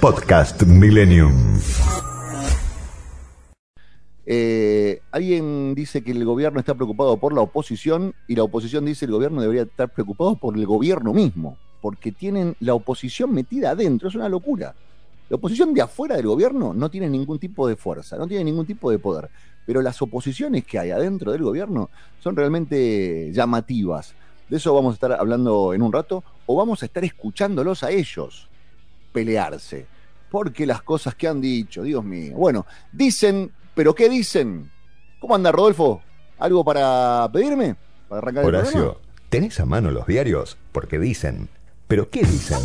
Podcast Millennium. Eh, alguien dice que el gobierno está preocupado por la oposición y la oposición dice el gobierno debería estar preocupado por el gobierno mismo, porque tienen la oposición metida adentro, es una locura. La oposición de afuera del gobierno no tiene ningún tipo de fuerza, no tiene ningún tipo de poder, pero las oposiciones que hay adentro del gobierno son realmente llamativas. De eso vamos a estar hablando en un rato, o vamos a estar escuchándolos a ellos pelearse. Porque las cosas que han dicho, Dios mío. Bueno, dicen, pero ¿qué dicen? ¿Cómo anda Rodolfo? ¿Algo para pedirme? ¿Para arrancar el Horacio, programa? ¿tenés a mano los diarios? Porque dicen. ¿Pero qué dicen?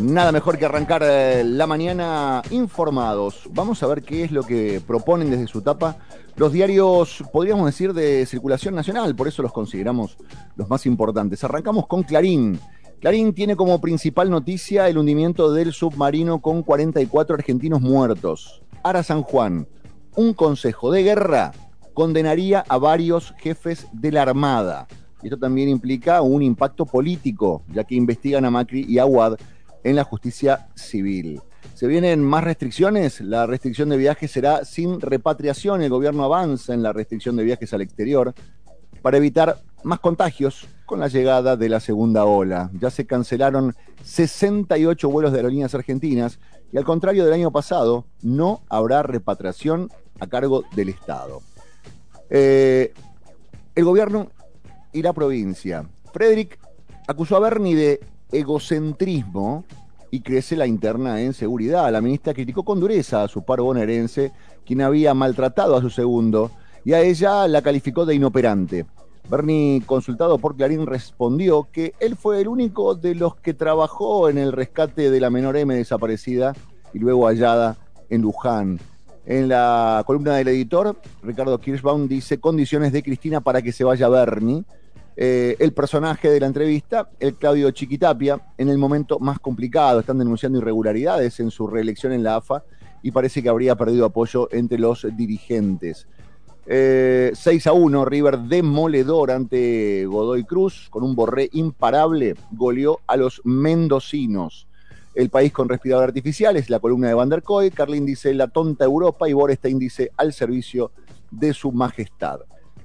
Nada mejor que arrancar eh, la mañana informados. Vamos a ver qué es lo que proponen desde su tapa los diarios, podríamos decir, de circulación nacional, por eso los consideramos los más importantes. Arrancamos con Clarín. Clarín tiene como principal noticia el hundimiento del submarino con 44 argentinos muertos. Ara San Juan, un consejo de guerra condenaría a varios jefes de la Armada. Esto también implica un impacto político, ya que investigan a Macri y a Wad en la justicia civil. Se vienen más restricciones. La restricción de viajes será sin repatriación. El gobierno avanza en la restricción de viajes al exterior para evitar más contagios con la llegada de la segunda ola. Ya se cancelaron 68 vuelos de aerolíneas argentinas y al contrario del año pasado, no habrá repatriación a cargo del Estado. Eh, el gobierno y la provincia. Frederick acusó a Bernie de egocentrismo y crece la interna en seguridad. La ministra criticó con dureza a su paro bonaerense, quien había maltratado a su segundo, y a ella la calificó de inoperante. Bernie, consultado por Clarín, respondió que él fue el único de los que trabajó en el rescate de la menor M desaparecida y luego hallada en Luján. En la columna del editor, Ricardo Kirschbaum dice condiciones de Cristina para que se vaya Bernie. Eh, el personaje de la entrevista, el Claudio Chiquitapia, en el momento más complicado. Están denunciando irregularidades en su reelección en la AFA y parece que habría perdido apoyo entre los dirigentes. Eh, 6 a 1, River demoledor ante Godoy Cruz, con un borré imparable, goleó a los mendocinos. El país con respirador artificial es la columna de Van der Koy. Carlin dice la tonta Europa y Borestein dice al servicio de su majestad.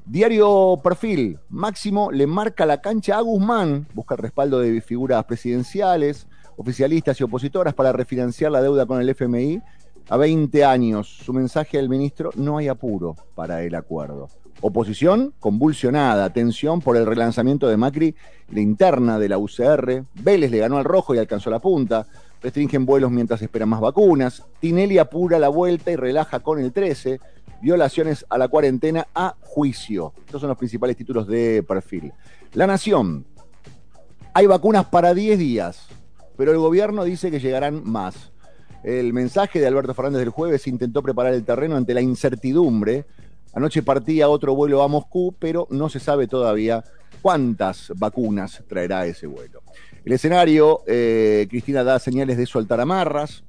Diario Perfil, Máximo le marca la cancha a Guzmán, busca el respaldo de figuras presidenciales, oficialistas y opositoras para refinanciar la deuda con el FMI a 20 años. Su mensaje al ministro, no hay apuro para el acuerdo. Oposición convulsionada, tensión por el relanzamiento de Macri, la interna de la UCR, Vélez le ganó al rojo y alcanzó la punta, restringen vuelos mientras esperan más vacunas, Tinelli apura la vuelta y relaja con el 13, violaciones a la cuarentena a juicio. Estos son los principales títulos de perfil. La Nación. Hay vacunas para 10 días, pero el gobierno dice que llegarán más. El mensaje de Alberto Fernández del jueves intentó preparar el terreno ante la incertidumbre. Anoche partía otro vuelo a Moscú, pero no se sabe todavía cuántas vacunas traerá ese vuelo. El escenario, eh, Cristina da señales de soltar amarras.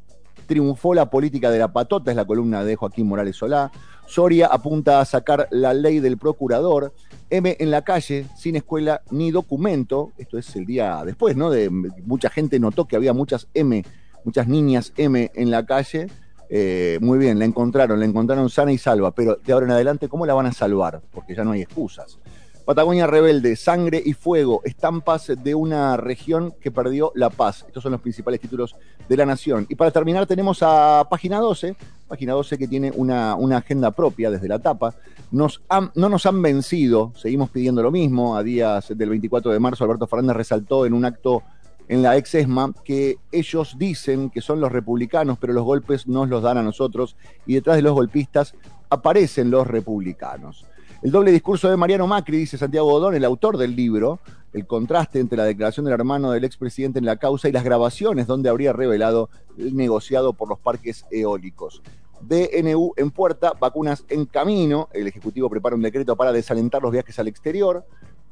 Triunfó la política de la patota, es la columna de Joaquín Morales Solá. Soria apunta a sacar la ley del procurador. M en la calle, sin escuela ni documento. Esto es el día después, ¿no? De mucha gente notó que había muchas M, muchas niñas M en la calle. Eh, muy bien, la encontraron, la encontraron sana y salva, pero de ahora en adelante, ¿cómo la van a salvar? Porque ya no hay excusas. Patagonia Rebelde, Sangre y Fuego, estampas de una región que perdió la paz. Estos son los principales títulos de la Nación. Y para terminar tenemos a Página 12, Página 12 que tiene una, agenda propia desde la tapa. Nos no nos han vencido, seguimos pidiendo lo mismo. A días del 24 de marzo, Alberto Fernández resaltó en un acto en la ex ESMA que ellos dicen que son los republicanos, pero los golpes nos los dan a nosotros y detrás de los golpistas aparecen los republicanos. El doble discurso de Mariano Macri, dice Santiago Godón, el autor del libro, el contraste entre la declaración del hermano del expresidente en la causa y las grabaciones donde habría revelado el negociado por los parques eólicos. DNU en puerta, vacunas en camino. El Ejecutivo prepara un decreto para desalentar los viajes al exterior.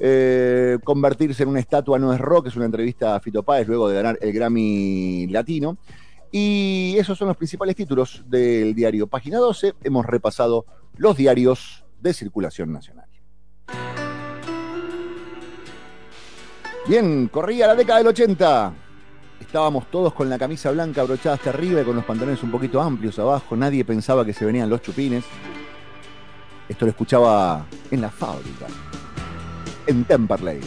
Eh, convertirse en una estatua no es rock, es una entrevista a Fito Páez luego de ganar el Grammy Latino. Y esos son los principales títulos del diario Página 12. Hemos repasado los diarios de circulación nacional. Bien, corría la década del 80. Estábamos todos con la camisa blanca abrochada hasta arriba y con los pantalones un poquito amplios abajo. Nadie pensaba que se venían los chupines. Esto lo escuchaba en la fábrica, en Temperley.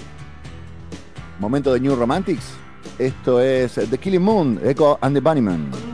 Momento de New Romantics. Esto es The Killing Moon, Echo and the Bunnymen.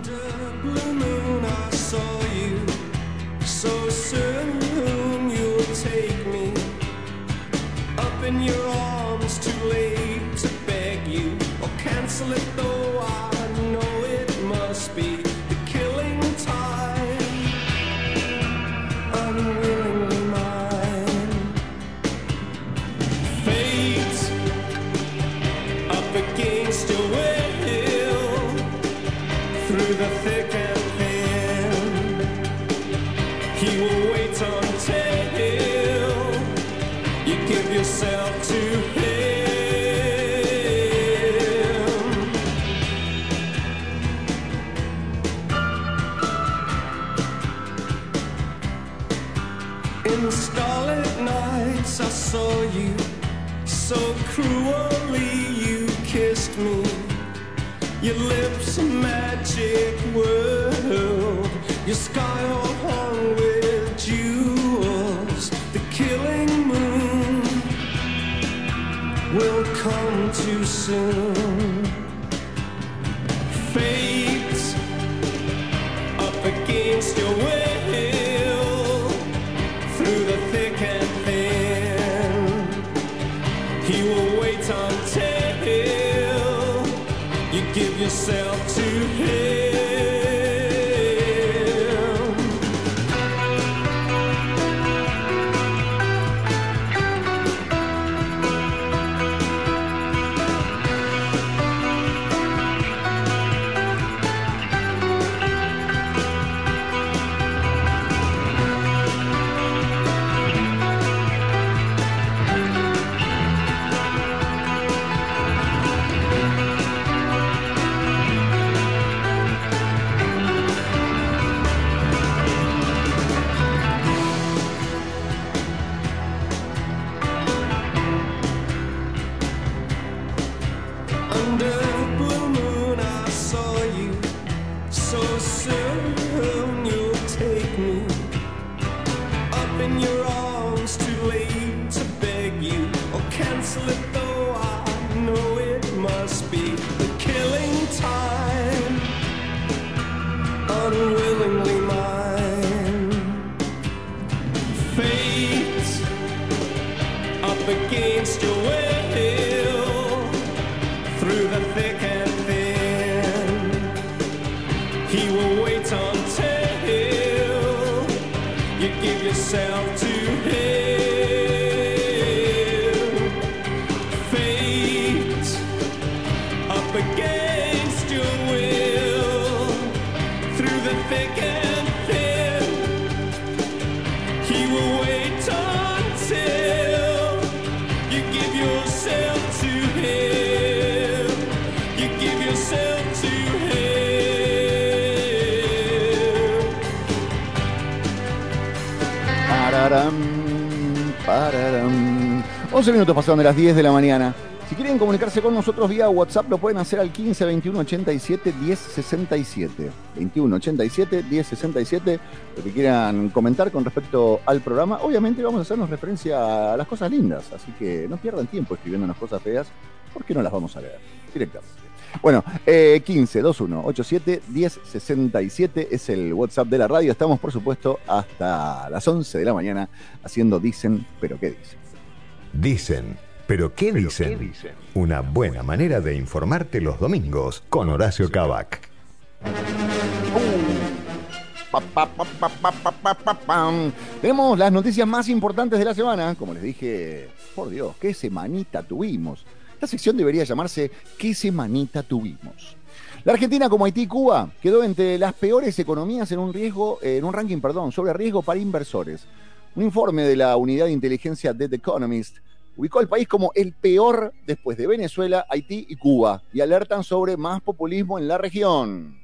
11 minutos pasaron de las 10 de la mañana. Si quieren comunicarse con nosotros vía WhatsApp, lo pueden hacer al 15 21 87 10 67. 21 87 10 67. Lo que quieran comentar con respecto al programa. Obviamente vamos a hacernos referencia a las cosas lindas. Así que no pierdan tiempo escribiendo cosas feas, porque no las vamos a leer directamente. Bueno, eh, 15 21 87 10 67 es el WhatsApp de la radio. Estamos, por supuesto, hasta las 11 de la mañana haciendo Dicen, pero ¿qué dicen? Dicen, pero ¿qué dicen? Una buena manera de informarte los domingos con Horacio Cabac. Uh. Tenemos las noticias más importantes de la semana. Como les dije, por Dios, qué semanita tuvimos. La sección debería llamarse ¿Qué semanita tuvimos? La Argentina, como Haití y Cuba, quedó entre las peores economías en un riesgo, en un ranking, perdón, sobre riesgo para inversores. Un informe de la unidad de inteligencia de The Economist ubicó al país como el peor después de Venezuela, Haití y Cuba, y alertan sobre más populismo en la región.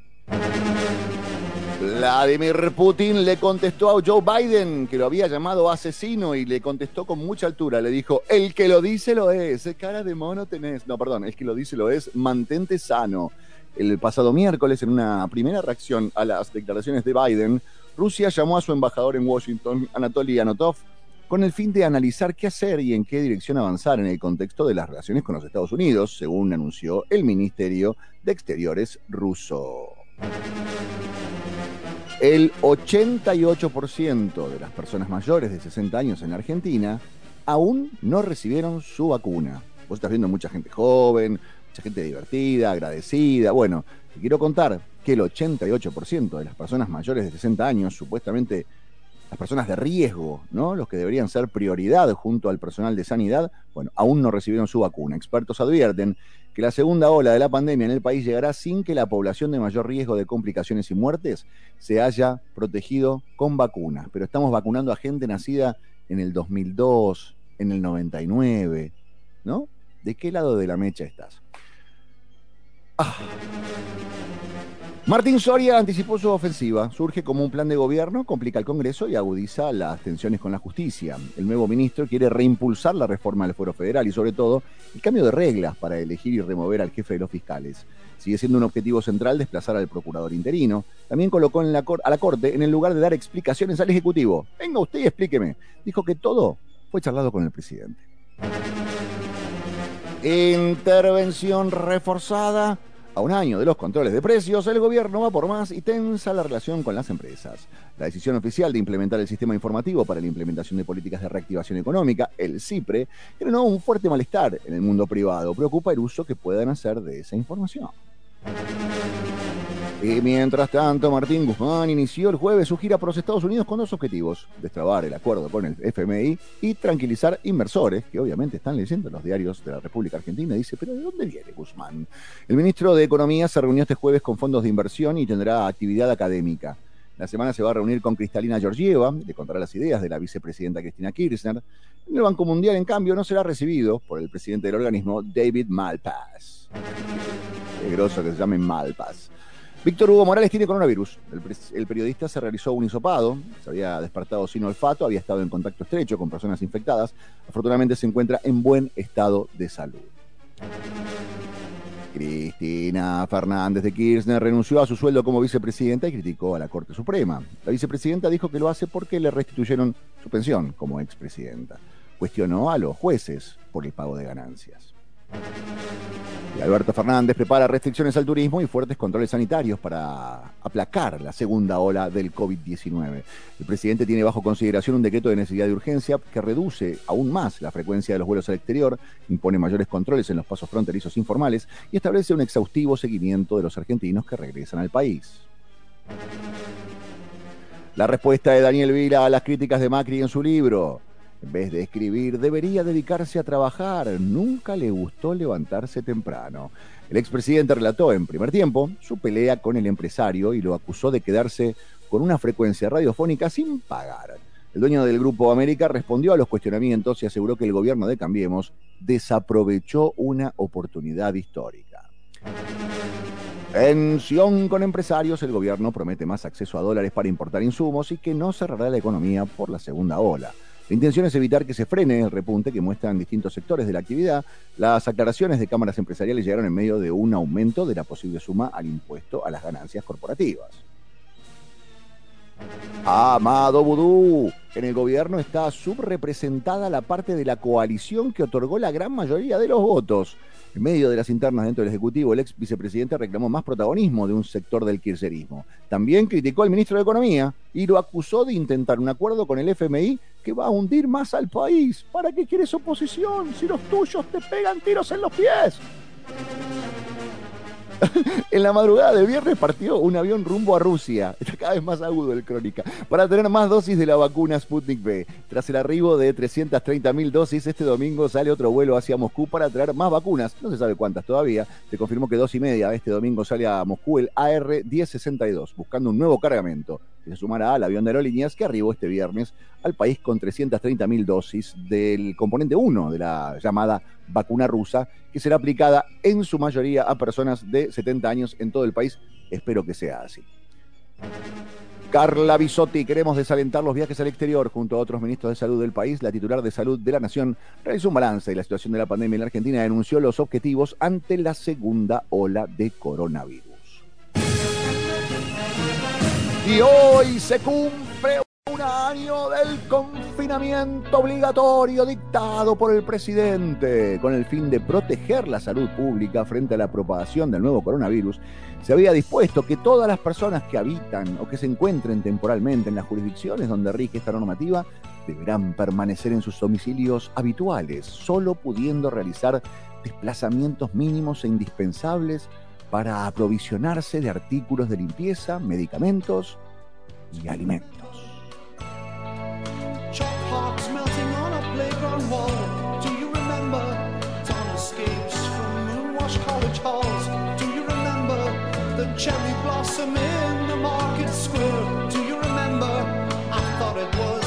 Vladimir Putin le contestó a Joe Biden, que lo había llamado asesino, y le contestó con mucha altura. Le dijo, el que lo dice lo es, cara de mono tenés. No, perdón, el que lo dice lo es, mantente sano. El pasado miércoles, en una primera reacción a las declaraciones de Biden, Rusia llamó a su embajador en Washington, Anatoly Anotov, con el fin de analizar qué hacer y en qué dirección avanzar en el contexto de las relaciones con los Estados Unidos, según anunció el Ministerio de Exteriores ruso. El 88% de las personas mayores de 60 años en Argentina aún no recibieron su vacuna. Vos estás viendo mucha gente joven, mucha gente divertida, agradecida. Bueno, te quiero contar que el 88% de las personas mayores de 60 años, supuestamente las personas de riesgo, ¿no? Los que deberían ser prioridad junto al personal de sanidad, bueno, aún no recibieron su vacuna. Expertos advierten que la segunda ola de la pandemia en el país llegará sin que la población de mayor riesgo de complicaciones y muertes se haya protegido con vacunas. Pero estamos vacunando a gente nacida en el 2002, en el 99, ¿no? ¿De qué lado de la mecha estás? Ah. Martín Soria anticipó su ofensiva. Surge como un plan de gobierno, complica el Congreso y agudiza las tensiones con la justicia. El nuevo ministro quiere reimpulsar la reforma del Foro Federal y, sobre todo, el cambio de reglas para elegir y remover al jefe de los fiscales. Sigue siendo un objetivo central desplazar al procurador interino. También colocó a la Corte en el lugar de dar explicaciones al Ejecutivo. Venga usted y explíqueme. Dijo que todo fue charlado con el presidente. Intervención reforzada a un año de los controles de precios, el gobierno va por más y tensa la relación con las empresas. La decisión oficial de implementar el sistema informativo para la implementación de políticas de reactivación económica, el CIPRE, generó un fuerte malestar en el mundo privado. Preocupa el uso que puedan hacer de esa información. Y mientras tanto, Martín Guzmán inició el jueves su gira por los Estados Unidos con dos objetivos: destrabar el acuerdo con el FMI y tranquilizar inversores que obviamente están leyendo los diarios de la República Argentina. Dice, ¿pero de dónde viene Guzmán? El ministro de Economía se reunió este jueves con fondos de inversión y tendrá actividad académica. La semana se va a reunir con Cristalina Georgieva, le contará las ideas de la vicepresidenta Cristina Kirchner. En el Banco Mundial, en cambio, no será recibido por el presidente del organismo, David Malpass. Qué groso que se llame Malpass. Víctor Hugo Morales tiene coronavirus. El, periodista se realizó un hisopado, se había despertado sin olfato, había estado en contacto estrecho con personas infectadas. Afortunadamente se encuentra en buen estado de salud. Cristina Fernández de Kirchner renunció a su sueldo como vicepresidenta y criticó a la Corte Suprema. La vicepresidenta dijo que lo hace porque le restituyeron su pensión como expresidenta. Cuestionó a los jueces por el pago de ganancias. Y Alberto Fernández prepara restricciones al turismo y fuertes controles sanitarios para aplacar la segunda ola del COVID-19. El presidente tiene bajo consideración un decreto de necesidad de urgencia que reduce aún más la frecuencia de los vuelos al exterior, impone mayores controles en los pasos fronterizos informales y establece un exhaustivo seguimiento de los argentinos que regresan al país. La respuesta de Daniel Vila a las críticas de Macri en su libro. En vez de escribir, debería dedicarse a trabajar. Nunca le gustó levantarse temprano. El expresidente relató en primer tiempo su pelea con el empresario y lo acusó de quedarse con una frecuencia radiofónica sin pagar. El dueño del Grupo América respondió a los cuestionamientos y aseguró que el gobierno de Cambiemos desaprovechó una oportunidad histórica. Tensión con empresarios, el gobierno promete más acceso a dólares para importar insumos y que no cerrará la economía por la segunda ola. La intención es evitar que se frene el repunte que muestran distintos sectores de la actividad. Las aclaraciones de cámaras empresariales llegaron en medio de un aumento de la posible suma al impuesto a las ganancias corporativas. Amado Vudú, en el gobierno está subrepresentada la parte de la coalición que otorgó la gran mayoría de los votos. En medio de las internas dentro del Ejecutivo, el ex vicepresidente reclamó más protagonismo de un sector del kirchnerismo. También criticó al ministro de Economía y lo acusó de intentar un acuerdo con el FMI que va a hundir más al país. ¿Para qué quieres oposición si los tuyos te pegan tiros en los pies? en la madrugada de viernes partió un avión rumbo a Rusia. Está cada vez más agudo el crónica. Para tener más dosis de la vacuna Sputnik V. Tras el arribo de 330.000 dosis, este domingo sale otro vuelo hacia Moscú para traer más vacunas. No se sabe cuántas todavía. Se confirmó que dos y media este domingo sale a Moscú el AR-1062, buscando un nuevo cargamento. Se sumará al avión de aerolíneas que arribó este viernes al país con 330.000 dosis del componente 1 de la llamada vacuna rusa, que será aplicada en su mayoría a personas de 70 años en todo el país. Espero que sea así. Carla Bisotti, queremos desalentar los viajes al exterior junto a otros ministros de salud del país. La titular de salud de la nación realizó un balance de la situación de la pandemia en la Argentina y anunció los objetivos ante la segunda ola de coronavirus. Y hoy se cumple un año del confinamiento obligatorio dictado por el presidente. Con el fin de proteger la salud pública frente a la propagación del nuevo coronavirus, se había dispuesto que todas las personas que habitan o que se encuentren temporalmente en las jurisdicciones donde rige esta normativa deberán permanecer en sus domicilios habituales, solo pudiendo realizar desplazamientos mínimos e indispensables para aprovisionarse de artículos de limpieza, medicamentos y alimentos. Cherry blossom in the market square? Do you remember? I thought it was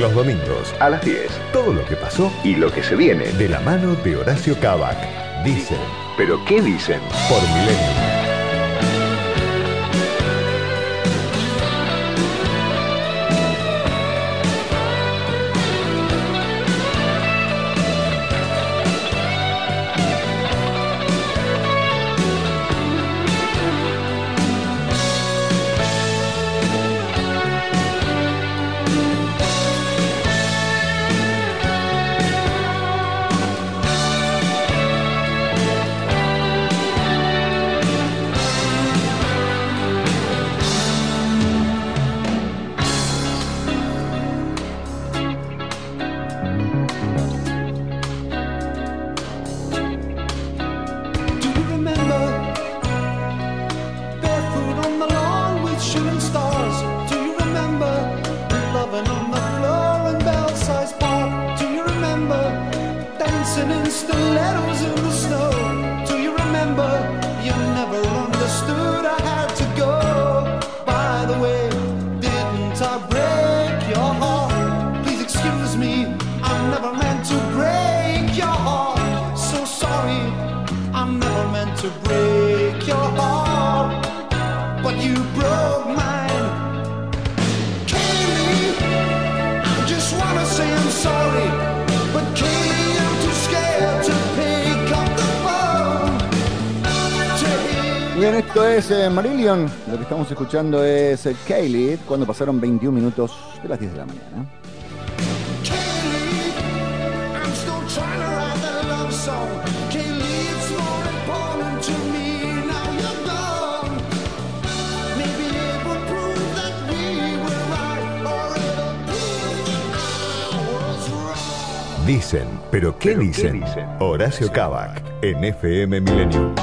Los domingos a las 10. Todo lo que pasó y lo que se viene de la mano de Horacio Cabac. Dicen. ¿Pero qué dicen? Por Milenio. Escuchando es eh, Kaylee cuando pasaron 21 minutos de las 10 de la mañana. That I was wrong. Dicen. ¿Pero qué dicen? Horacio Cabac. En FM Milenio.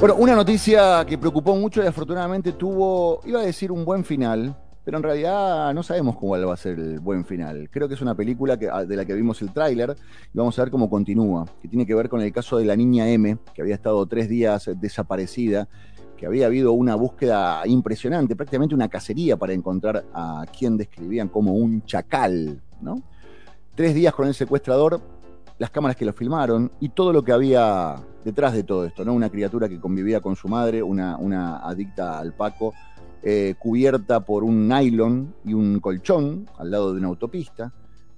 Bueno, una noticia que preocupó mucho y afortunadamente tuvo, iba a decir un buen final, pero en realidad no sabemos cuál va a ser el buen final. Creo que es una película que- de la que vimos el tráiler y vamos a ver cómo continúa, que tiene que ver con el caso de la niña M, que había estado tres días desaparecida, que había habido una búsqueda impresionante, prácticamente una cacería para encontrar a quien describían como un chacal, ¿no? Tres días con el secuestrador, las cámaras que lo filmaron y todo lo que había detrás de todo esto, ¿no? Una criatura que convivía con su madre, una, una adicta al Paco, eh, cubierta por un nylon y un colchón al lado de una autopista,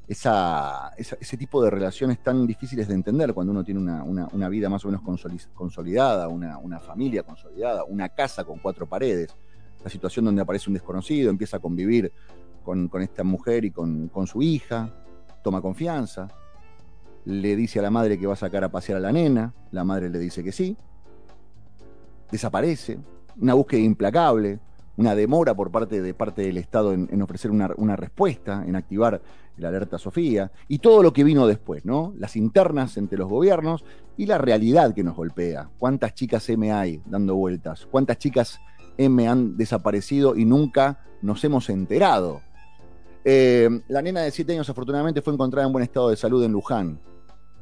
esa, ese tipo de relaciones tan difíciles de entender cuando uno tiene una, una- una vida más o menos consoli- consolidada, una, una familia consolidada, una casa con cuatro paredes, la situación donde aparece un desconocido, empieza a convivir con, con esta mujer y con, con su hija, toma confianza, le dice a la madre que va a sacar a pasear a la nena, la madre le dice que sí, desaparece, una búsqueda implacable, una demora por parte, de parte del Estado en, ofrecer una, respuesta, en activar el alerta Sofía, y todo lo que vino después, ¿no? Las internas entre los gobiernos y la realidad que nos golpea. ¿Cuántas chicas M hay dando vueltas? ¿Cuántas chicas M han desaparecido y nunca nos hemos enterado? Eh, la nena de 7 años afortunadamente fue encontrada en buen estado de salud en Luján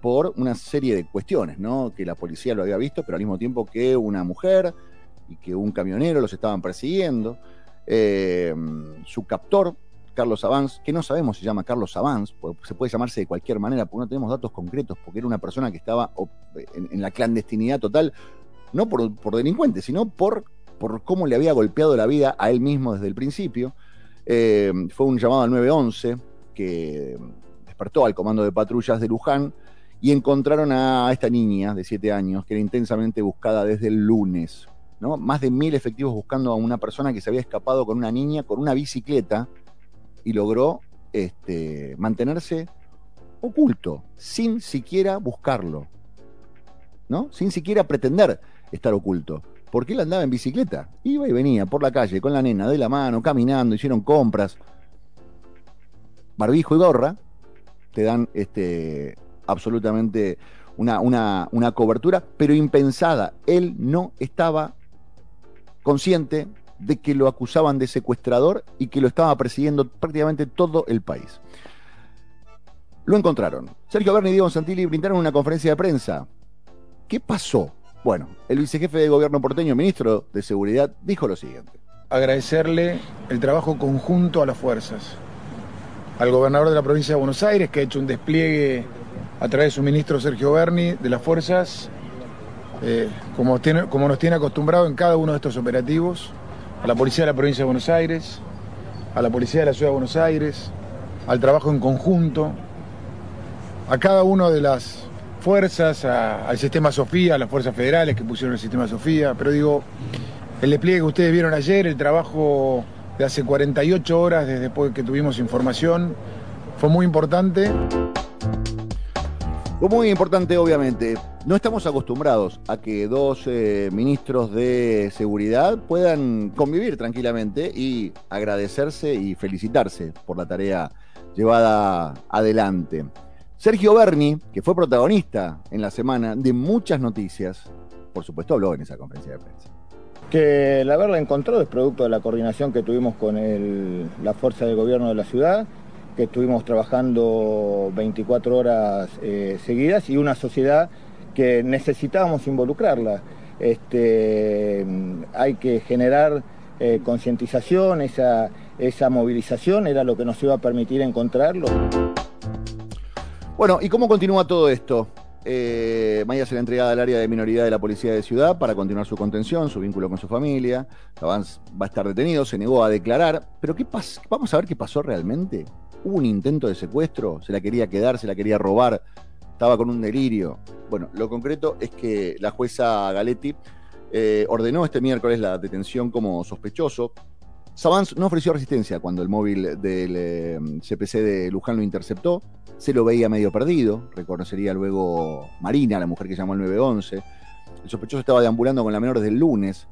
por una serie de cuestiones, ¿no? Que la policía lo había visto, pero al mismo tiempo que una mujer y que un camionero los estaban persiguiendo. Eh, su captor, Carlos Avance, que no sabemos si se llama Carlos Avance, porque se puede llamarse de cualquier manera, porque no tenemos datos concretos, porque era una persona que estaba en la clandestinidad total, no por, por delincuente, sino por, por cómo le había golpeado la vida a él mismo desde el principio. Eh, fue un llamado al 911 que despertó al comando de patrullas de Luján y encontraron a esta niña de 7 años que era intensamente buscada desde el lunes. ¿no? Más de mil efectivos buscando a una persona que se había escapado con una niña con una bicicleta y logró este, mantenerse oculto, sin siquiera buscarlo, ¿no? Sin siquiera pretender estar oculto. Porque él andaba en bicicleta, iba y venía por la calle con la nena de la mano, caminando, hicieron compras. Barbijo y gorra te dan este, absolutamente una, una, una cobertura, pero impensada. Él no estaba consciente de que lo acusaban de secuestrador y que lo estaba persiguiendo prácticamente todo el país. Lo encontraron. Sergio Berni y Diego Santilli brindaron una conferencia de prensa. ¿Qué pasó? Bueno, el vicejefe de gobierno porteño, ministro de Seguridad, dijo lo siguiente. agradecerle el trabajo conjunto a las fuerzas, al gobernador de la provincia de Buenos Aires, que ha hecho un despliegue a través de su ministro Sergio Berni de las fuerzas, eh, como, nos tiene acostumbrado en cada uno de estos operativos, a la policía de la provincia de Buenos Aires, a la policía de la ciudad de Buenos Aires, al trabajo en conjunto, a cada una de las fuerzas, al sistema Sofía, a las fuerzas federales que pusieron el sistema Sofía, pero digo, el despliegue que ustedes vieron ayer, el trabajo de hace 48 horas desde después que tuvimos información, fue muy importante. Muy importante, obviamente. No estamos acostumbrados a que dos eh, ministros de seguridad puedan convivir tranquilamente y agradecerse y felicitarse por la tarea llevada adelante. Sergio Berni, que fue protagonista en la semana de muchas noticias, por supuesto habló en esa conferencia de prensa. que el haberla encontrado es producto de la coordinación que tuvimos con la fuerza del gobierno de la ciudad, que estuvimos trabajando 24 horas eh, seguidas y una sociedad que necesitábamos involucrarla. Este, hay que generar eh, concientización, esa, esa movilización era lo que nos iba a permitir encontrarlo. Bueno, ¿y cómo continúa todo esto? Eh, Maya será entregada al área de minoridad de la Policía de Ciudad para continuar su contención, su vínculo con su familia. Lavance va a estar detenido, se negó a declarar. Pero ¿qué pasa? Vamos a ver qué pasó realmente. ¿Hubo un intento de secuestro? ¿Se la quería quedar? ¿Se la quería robar? ¿Estaba con un delirio? Bueno, lo concreto es que la jueza Galetti eh, ordenó este miércoles la detención como sospechoso. Savans no ofreció resistencia cuando el móvil del eh, CPC de Luján lo interceptó. Se lo veía medio perdido. Reconocería luego Marina, la mujer que llamó al 911. El sospechoso estaba deambulando con la menor desde el lunes.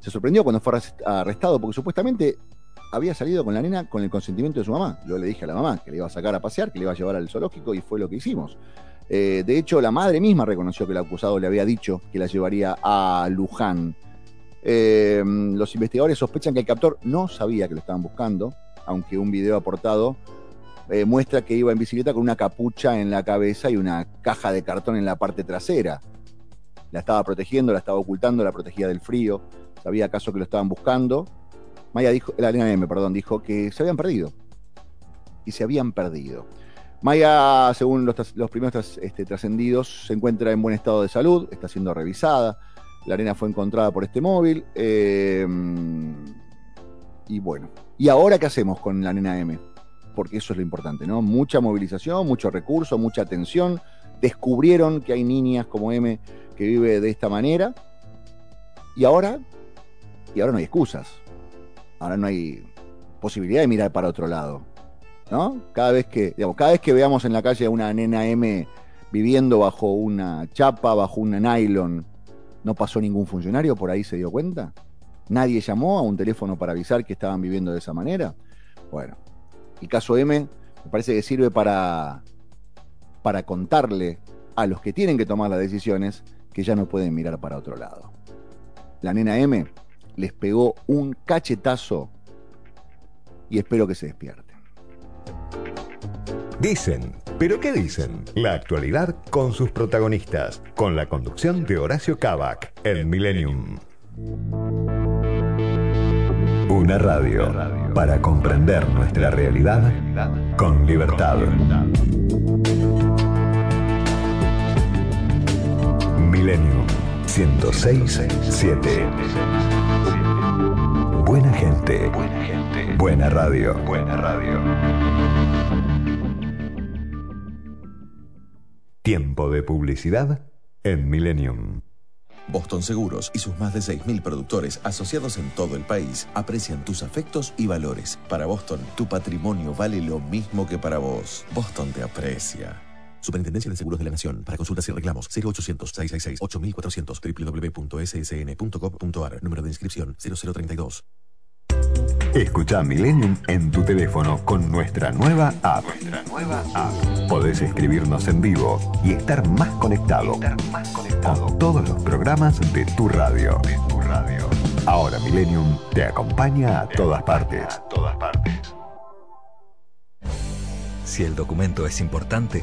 Se sorprendió cuando fue arrest- arrestado porque supuestamente había salido con la nena con el consentimiento de su mamá. Yo le dije a la mamá que le iba a sacar a pasear, que le iba a llevar al zoológico y fue lo que hicimos. Eh, de hecho, la madre misma reconoció que el acusado le había dicho que la llevaría a Luján. Eh, los investigadores sospechan que el captor no sabía que lo estaban buscando, aunque un video aportado eh, muestra que iba en bicicleta con una capucha en la cabeza y una caja de cartón en la parte trasera. La estaba protegiendo, la estaba ocultando, la protegía del frío. Sabía acaso que lo estaban buscando. Maya dijo, la M, perdón, dijo que se habían perdido. Y se habían perdido. Maya, según los, primeros este, trascendidos, se encuentra en buen estado de salud, está siendo revisada. La arena fue encontrada por este móvil. eh, y bueno, ¿y ahora qué hacemos con la nena M? porque eso es lo importante, ¿no? Mucha movilización, mucho recurso, mucha atención. Descubrieron que hay niñas como M que vive de esta manera. Y ahora, y ahora no hay excusas. Ahora no hay posibilidad de mirar para otro lado. ¿No? Cada vez que, cada vez que veamos en la calle a una nena M viviendo bajo una chapa, bajo una nylon, no pasó ningún funcionario, por ahí se dio cuenta. Nadie llamó a un teléfono para avisar que estaban viviendo de esa manera. Bueno, el caso M me parece que sirve para, para contarle a los que tienen que tomar las decisiones que ya no pueden mirar para otro lado. La nena M les pegó un cachetazo y espero que se despierten. Dicen, pero ¿qué dicen? La actualidad con sus protagonistas, con la conducción de Horacio Cavac en Millennium. Una radio para comprender nuestra realidad con libertad. Millennium 1067. Buena gente. Buena gente. Buena radio. Buena radio. Tiempo de publicidad en Millennium. Boston Seguros y sus más de 6.000 productores asociados en todo el país aprecian tus afectos y valores. Para Boston, tu patrimonio vale lo mismo que para vos. Boston te aprecia. Superintendencia de Seguros de la Nación. Para consultas y reclamos, 0800-666-8400 www.ssn.gov.ar. Número de inscripción 0032. Escucha Millennium en tu teléfono con nuestra nueva app. nueva app. Podés escribirnos en vivo y estar más conectado, más conectado. con todos los programas de tu radio. tu radio. Ahora Millennium te acompaña a todas partes. A todas partes. Si el documento es importante,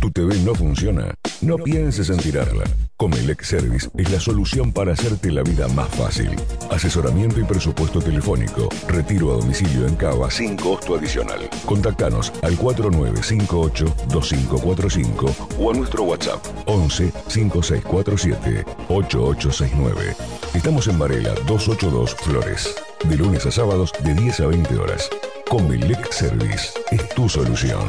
¿Tu TV no funciona? No pienses en tirarla. Comelec Service es la solución para hacerte la vida más fácil. Asesoramiento y presupuesto telefónico. Retiro a domicilio en Cava sin costo adicional. Contactanos al 4958-2545 o a nuestro WhatsApp 11 5647 8869. Estamos en Varela 282 Flores. De lunes a sábados de 10 a 20 horas. Comelec Service es tu solución.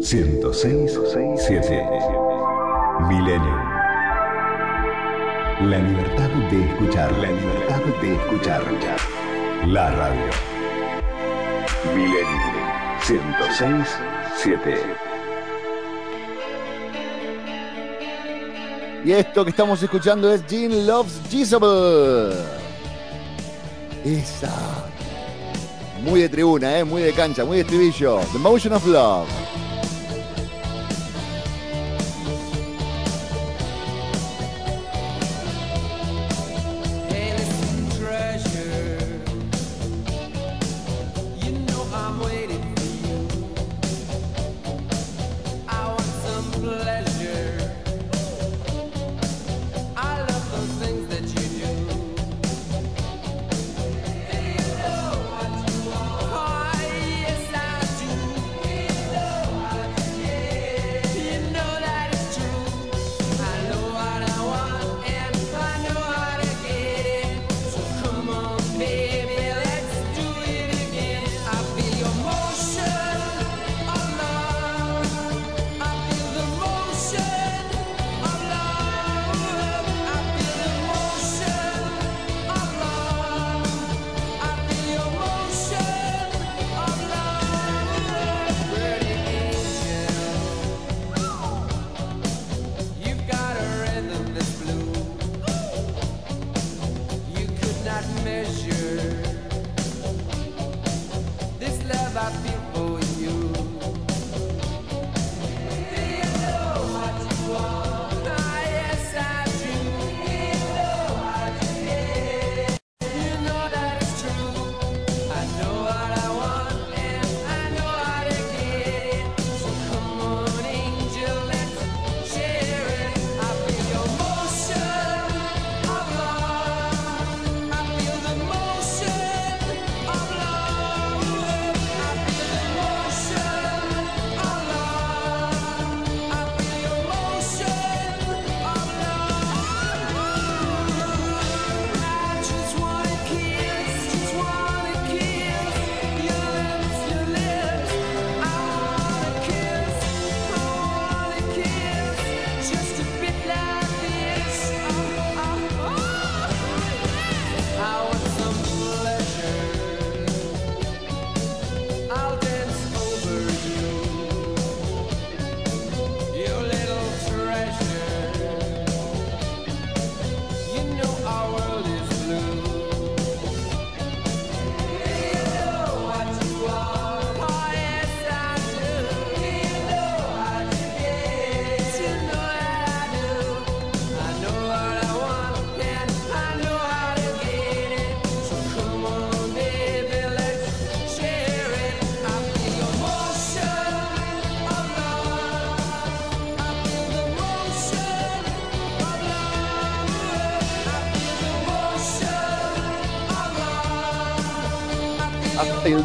106 7 Millennium. La libertad de escuchar, la libertad de escuchar. La radio. Millennium 106 7. Y esto que estamos escuchando es Jean Loves Jezebel. Esa. Muy de tribuna, ¿eh? muy de cancha, muy de estribillo. The Motion of Love.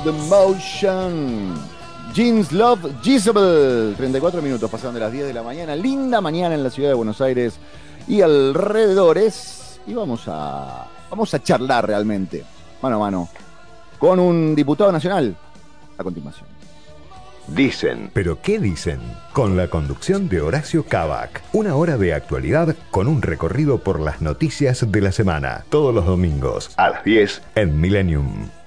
The motion. Jeans Love Gisable. 34 minutos pasaron de las 10 de la mañana. Linda mañana en la ciudad de Buenos Aires y alrededores. Y vamos a, vamos a charlar realmente, mano a mano, con un diputado nacional a continuación. Dicen. ¿Pero qué dicen? Con la conducción de Horacio Cavac. Una hora de actualidad con un recorrido por las noticias de la semana. Todos los domingos a las 10 en Millennium.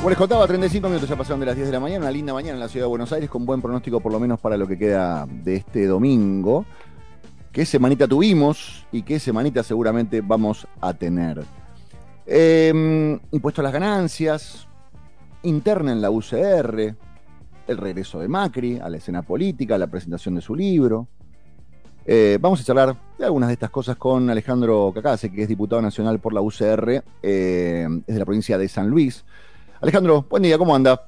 Como les contaba, 35 minutos ya pasaron de las 10 de la mañana, una linda mañana en la ciudad de Buenos Aires, con buen pronóstico por lo menos para lo que queda de este domingo. ¿Qué semanita tuvimos y qué semanita seguramente vamos a tener? Eh, impuesto a las ganancias, interna en la UCR, el regreso de Macri a la escena política, la presentación de su libro. Eh, vamos a charlar de algunas de estas cosas con Alejandro Cacase, que es diputado nacional por la UCR, eh, es de la provincia de San Luis. Alejandro, buen día, ¿cómo anda?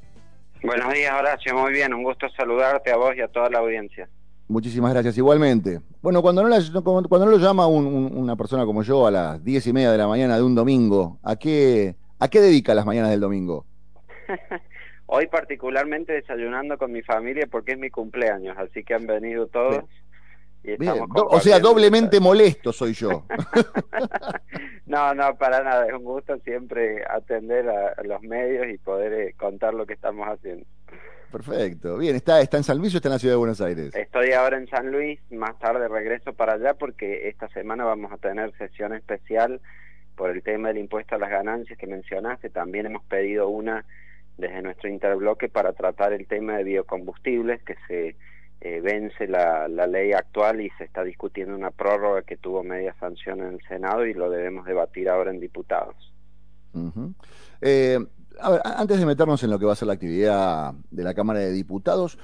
Buenos días, Horacio, muy bien, un gusto saludarte a vos y a toda la audiencia. Muchísimas gracias, igualmente. Bueno, cuando no, la- cuando no lo llama un- un- una persona como yo a las diez y media de la mañana de un domingo, ¿a qué, ¿a qué dedica las mañanas del domingo? Hoy particularmente desayunando con mi familia porque es mi cumpleaños, así que han venido todos. Bien, o sea, doblemente molesto soy yo. No, no, para nada, es un gusto siempre atender a, a los medios y poder eh, contar lo que estamos haciendo. Perfecto. Bien, ¿está, está en San Luis o está en la ciudad de Buenos Aires? Estoy ahora en San Luis, más tarde regreso para allá porque esta semana vamos a tener sesión especial por el tema del impuesto a las ganancias que mencionaste. También hemos pedido una desde nuestro interbloque para tratar el tema de biocombustibles, que se eh, vence la, la ley actual y se está discutiendo una prórroga que tuvo media sanción en el Senado y lo debemos debatir ahora en diputados. Eh, a ver, a- antes de meternos en lo que va a ser la actividad de la Cámara de Diputados,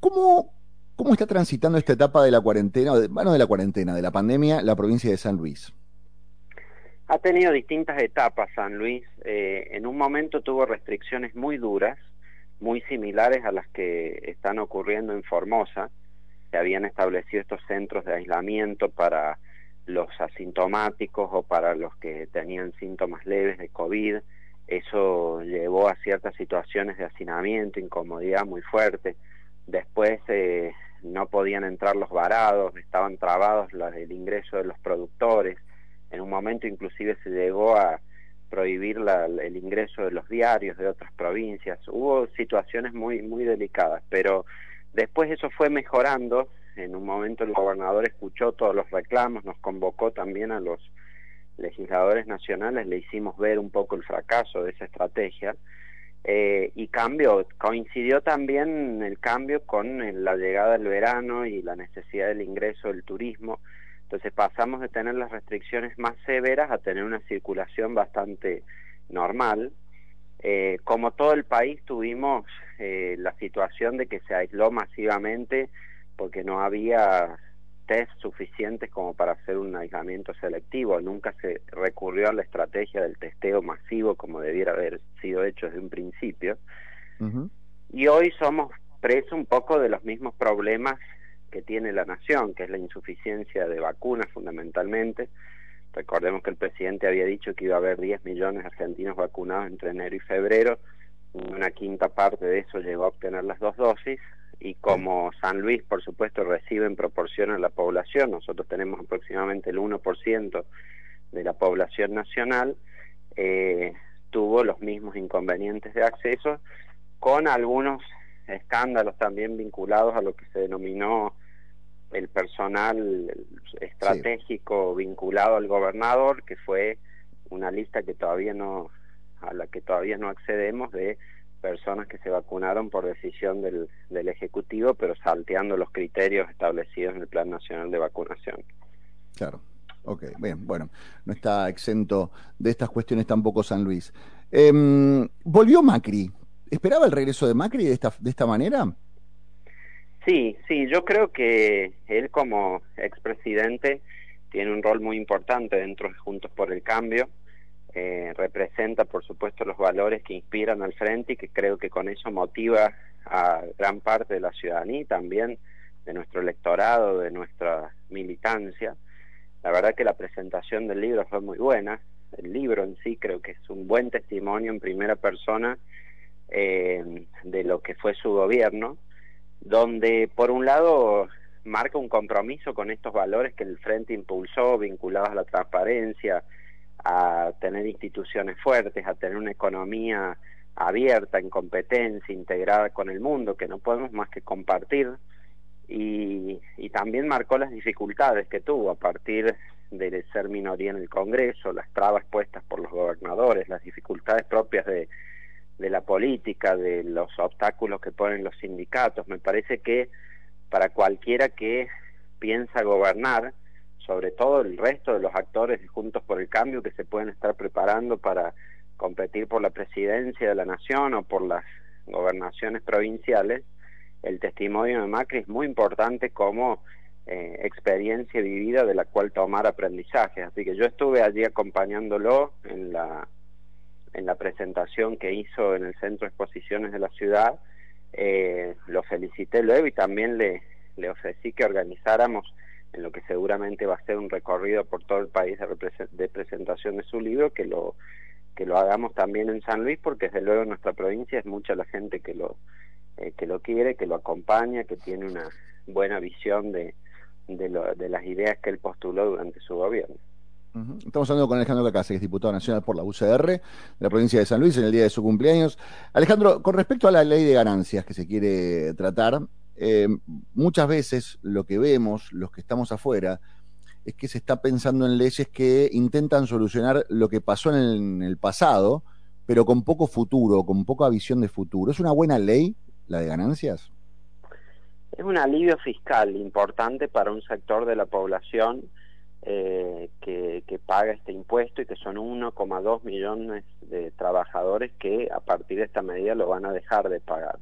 ¿cómo, cómo está transitando esta etapa de la cuarentena, o de- bueno, de la cuarentena, de la pandemia, la provincia de San Luis? Ha tenido distintas etapas San Luis. Eh, en un momento tuvo restricciones muy duras, muy similares a las que están ocurriendo en Formosa. Se habían establecido estos centros de aislamiento para los asintomáticos o para los que tenían síntomas leves de COVID. Eso llevó a ciertas situaciones de hacinamiento, incomodidad muy fuerte. Después eh, no podían entrar los varados, estaban trabados la- el ingreso de los productores. En un momento inclusive se llegó a prohibir la- el ingreso de los diarios de otras provincias. Hubo situaciones muy muy delicadas, pero después eso fue mejorando. En un momento el gobernador escuchó todos los reclamos, nos convocó también a los legisladores nacionales, le hicimos ver un poco el fracaso de esa estrategia eh, y cambió, coincidió también el cambio con eh, la llegada del verano y la necesidad del ingreso del turismo. Entonces pasamos de tener las restricciones más severas a tener una circulación bastante normal. Eh, como todo el país tuvimos eh, la situación de que se aisló masivamente porque no había test suficientes como para hacer un aislamiento selectivo. Nunca se recurrió a la estrategia del testeo masivo como debiera haber sido hecho desde un principio. Y hoy somos presos un poco de los mismos problemas que tiene la nación, que es la insuficiencia de vacunas fundamentalmente. Recordemos que el presidente había dicho que iba a haber 10 millones de argentinos vacunados entre enero y febrero. Una quinta parte de eso llegó a obtener las dos dosis. Y como San Luis, por supuesto, recibe en proporción a la población, nosotros tenemos aproximadamente el 1% de la población nacional, eh, tuvo los mismos inconvenientes de acceso, con algunos escándalos también vinculados a lo que se denominó el personal estratégico vinculado al gobernador, que fue una lista que todavía no a la que todavía no accedemos de personas que se vacunaron por decisión del, del ejecutivo, pero salteando los criterios establecidos en el Plan Nacional de Vacunación. Claro. Ok, bien, bueno, no está exento de estas cuestiones tampoco San Luis. Em, ¿Volvió Macri? ¿Esperaba el regreso de Macri de esta, de esta manera? Sí, sí, yo creo que él como expresidente tiene un rol muy importante dentro de Juntos por el Cambio. Eh, representa, por supuesto, los valores que inspiran al frente y que creo que con eso motiva a gran parte de la ciudadanía también de nuestro electorado, de nuestra militancia. La verdad que la presentación del libro fue muy buena. el libro en sí creo que es un buen testimonio en primera persona eh, de lo que fue su gobierno, donde por un lado marca un compromiso con estos valores que el Frente impulsó, vinculados a la transparencia, a tener instituciones fuertes, a tener una economía abierta, en competencia, integrada con el mundo, que no podemos más que compartir. Y, y también marcó las dificultades que tuvo a partir de ser minoría en el Congreso, las trabas puestas por los gobernadores, las dificultades propias de, de la política, de los obstáculos que ponen los sindicatos. Me parece que para cualquiera que piensa gobernar, sobre todo el resto de los actores Juntos por el Cambio que se pueden estar preparando para competir por la presidencia de la nación o por las gobernaciones provinciales, el testimonio de Macri es muy importante como eh, experiencia vivida de la cual tomar aprendizaje. Así que yo estuve allí acompañándolo en la, en la presentación que hizo en el Centro de Exposiciones de la ciudad. Eh, lo felicité luego y también le, ofrecí que organizáramos en lo que seguramente va a ser un recorrido por todo el país de, de presentación de su libro, que lo que lo hagamos también en San Luis, porque desde luego en nuestra provincia es mucha la gente que lo eh, que lo quiere, que lo acompaña, que tiene una buena visión de, de las ideas que él postuló durante su gobierno. Estamos hablando con Alejandro Cacase, que es diputado nacional por la UCR de la provincia de San Luis en el día de su cumpleaños. Alejandro, con respecto a la ley de ganancias que se quiere tratar, eh, muchas veces lo que vemos, los que estamos afuera, es que se está pensando en leyes que intentan solucionar lo que pasó en el, pasado, pero con poco futuro, con poca visión de futuro. ¿Es una buena ley la de ganancias? Es un alivio fiscal importante para un sector de la población eh, que, que, paga este impuesto y que son 1,2 millones de trabajadores que a partir de esta medida lo van a dejar de pagar.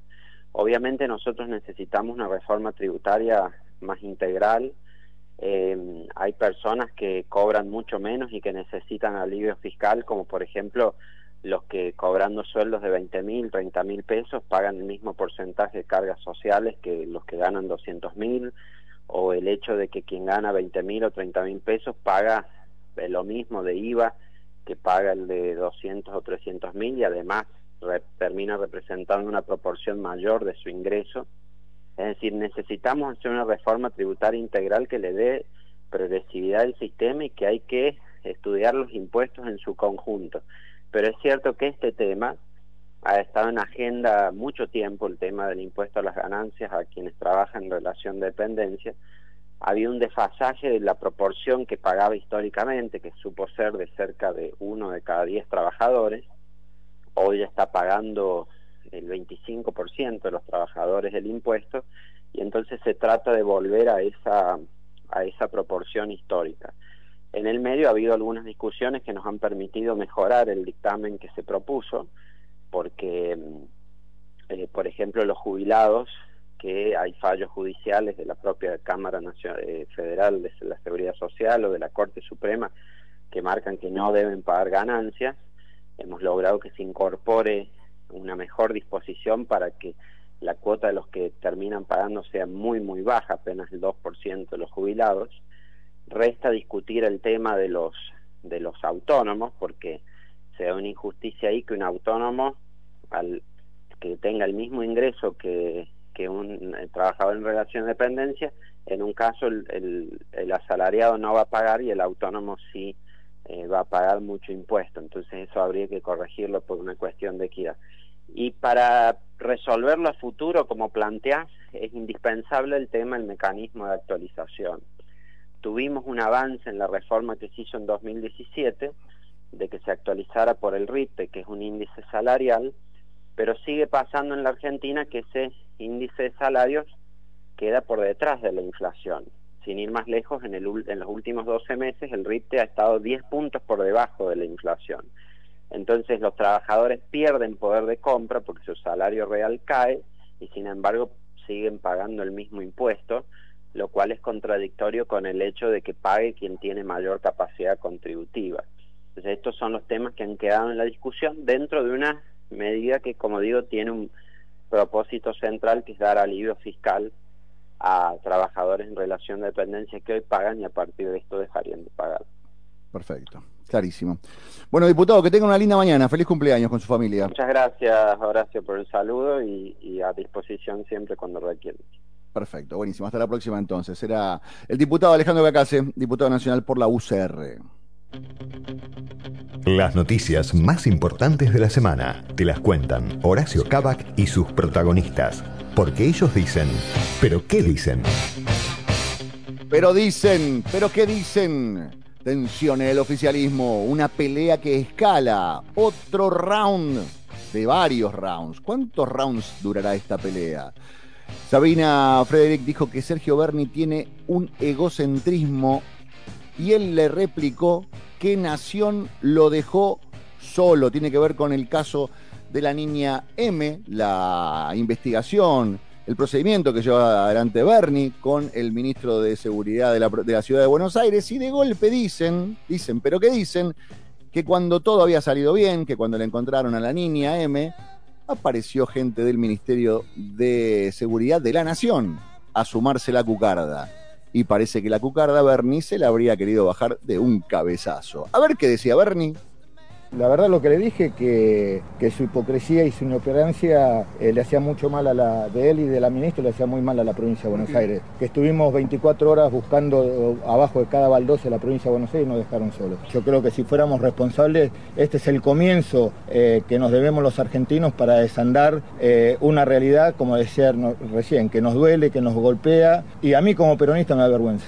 Obviamente nosotros necesitamos una reforma tributaria más integral. Eh, hay personas que cobran mucho menos y que necesitan alivio fiscal, como por ejemplo los que cobrando sueldos de 20 mil, 30 mil pesos pagan el mismo porcentaje de cargas sociales que los que ganan 200 mil, o el hecho de que quien gana 20 mil o 30 mil pesos paga lo mismo de IVA que paga el de 200 o 300 mil y además termina representando una proporción mayor de su ingreso. Es decir, necesitamos hacer una reforma tributaria integral que le dé progresividad al sistema y que hay que estudiar los impuestos en su conjunto. Pero es cierto que este tema ha estado en agenda mucho tiempo, el tema del impuesto a las ganancias a quienes trabajan en relación de dependencia. Había un desfasaje de la proporción que pagaba históricamente, que supo ser de cerca de uno de cada diez trabajadores. Hoy ya está pagando el 25% de los trabajadores del impuesto y entonces se trata de volver a esa, a esa proporción histórica. En el medio ha habido algunas discusiones que nos han permitido mejorar el dictamen que se propuso, porque, eh, por ejemplo, los jubilados, que hay fallos judiciales de la propia Cámara Nacional, eh, Federal de la Seguridad Social o de la Corte Suprema que marcan que no deben pagar ganancias, hemos logrado que se incorpore una mejor disposición para que la cuota de los que terminan pagando sea muy, muy baja, apenas el 2% de los jubilados. Resta discutir el tema de los de los autónomos porque se da una injusticia ahí que un autónomo al que tenga el mismo ingreso que, que un eh, trabajador en relación de dependencia, en un caso el, el, asalariado no va a pagar y el autónomo sí eh, va a pagar mucho impuesto. Entonces eso habría que corregirlo por una cuestión de equidad. Y para resolverlo a futuro, como planteas, es indispensable el tema del mecanismo de actualización tuvimos un avance en la reforma que se hizo en 2017 de que se actualizara por el RIPE, que es un índice salarial, pero sigue pasando en la Argentina que ese índice de salarios queda por detrás de la inflación. Sin ir más lejos, en, el, en los últimos 12 meses el RIPTE ha estado 10 puntos por debajo de la inflación. Entonces los trabajadores pierden poder de compra porque su salario real cae y sin embargo siguen pagando el mismo impuesto, lo cual es contradictorio con el hecho de que pague quien tiene mayor capacidad contributiva. Entonces estos son los temas que han quedado en la discusión dentro de una medida que, como digo, tiene un propósito central que es dar alivio fiscal a trabajadores en relación de dependencia que hoy pagan y a partir de esto dejarían de pagar. Perfecto. clarísimo. Bueno, diputado, que tenga una linda mañana. Feliz cumpleaños con su familia. Muchas gracias, Horacio, por el saludo y, y a disposición siempre cuando requieran. Perfecto, buenísimo. Hasta la próxima entonces. Será el diputado Alejandro Cacase, diputado nacional por la UCR. Las noticias más importantes de la semana te las cuentan Horacio Cabac y sus protagonistas. Porque ellos dicen, ¿pero qué dicen? Pero dicen, ¿pero qué dicen? Tensión en el oficialismo, una pelea que escala, otro round de varios rounds. ¿Cuántos rounds durará esta pelea? Sabina Frederick dijo que Sergio Berni tiene un egocentrismo y él le replicó que Nación lo dejó solo. Tiene que ver con el caso de la niña M, la investigación, el procedimiento que lleva adelante Berni con el ministro de Seguridad de la, de la Ciudad de Buenos Aires y de golpe dicen, dicen, pero ¿qué dicen? Que cuando todo había salido bien, que cuando le encontraron a la niña M, apareció gente del Ministerio de Seguridad de la Nación a sumarse la cucarda. Y parece que la cucarda Bernie se la habría querido bajar de un cabezazo. A ver qué decía Bernie. La verdad lo que le dije que, que su hipocresía y su inoperancia eh, le hacía mucho mal a la de él y de la ministra, le hacía muy mal a la provincia de Buenos Aires. Que estuvimos 24 horas buscando eh, abajo de cada baldosa la provincia de Buenos Aires y nos dejaron solos. Yo creo que si fuéramos responsables, este es el comienzo eh, que nos debemos los argentinos para desandar eh, una realidad, como decía recién, que nos duele, que nos golpea y a mí como peronista me da vergüenza.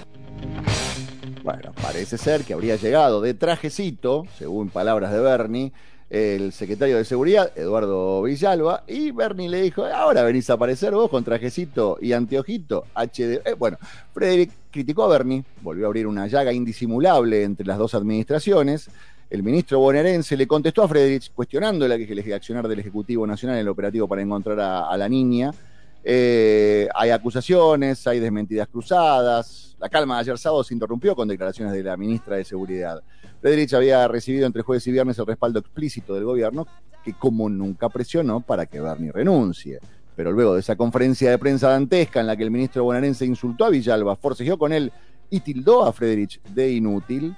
Bueno, parece ser que habría llegado de trajecito, según palabras de Bernie, el secretario de Seguridad, Eduardo Villalba, y Bernie le dijo, ahora venís a aparecer vos con trajecito y anteojito HD. Eh, bueno, Frederick criticó a Bernie, volvió a abrir una llaga indisimulable entre las dos administraciones. El ministro bonaerense le contestó a Frederick cuestionando el accionar del Ejecutivo Nacional en el operativo para encontrar a, a la niña. Eh, hay acusaciones, hay desmentidas cruzadas. La calma de ayer sábado se interrumpió con declaraciones de la ministra de Seguridad. Frederick había recibido entre jueves y viernes el respaldo explícito del gobierno, que como nunca presionó para que Bernie renuncie. Pero luego de esa conferencia de prensa dantesca en la que el ministro bonaerense insultó a Villalba, forcejeó con él y tildó a Frederick de inútil,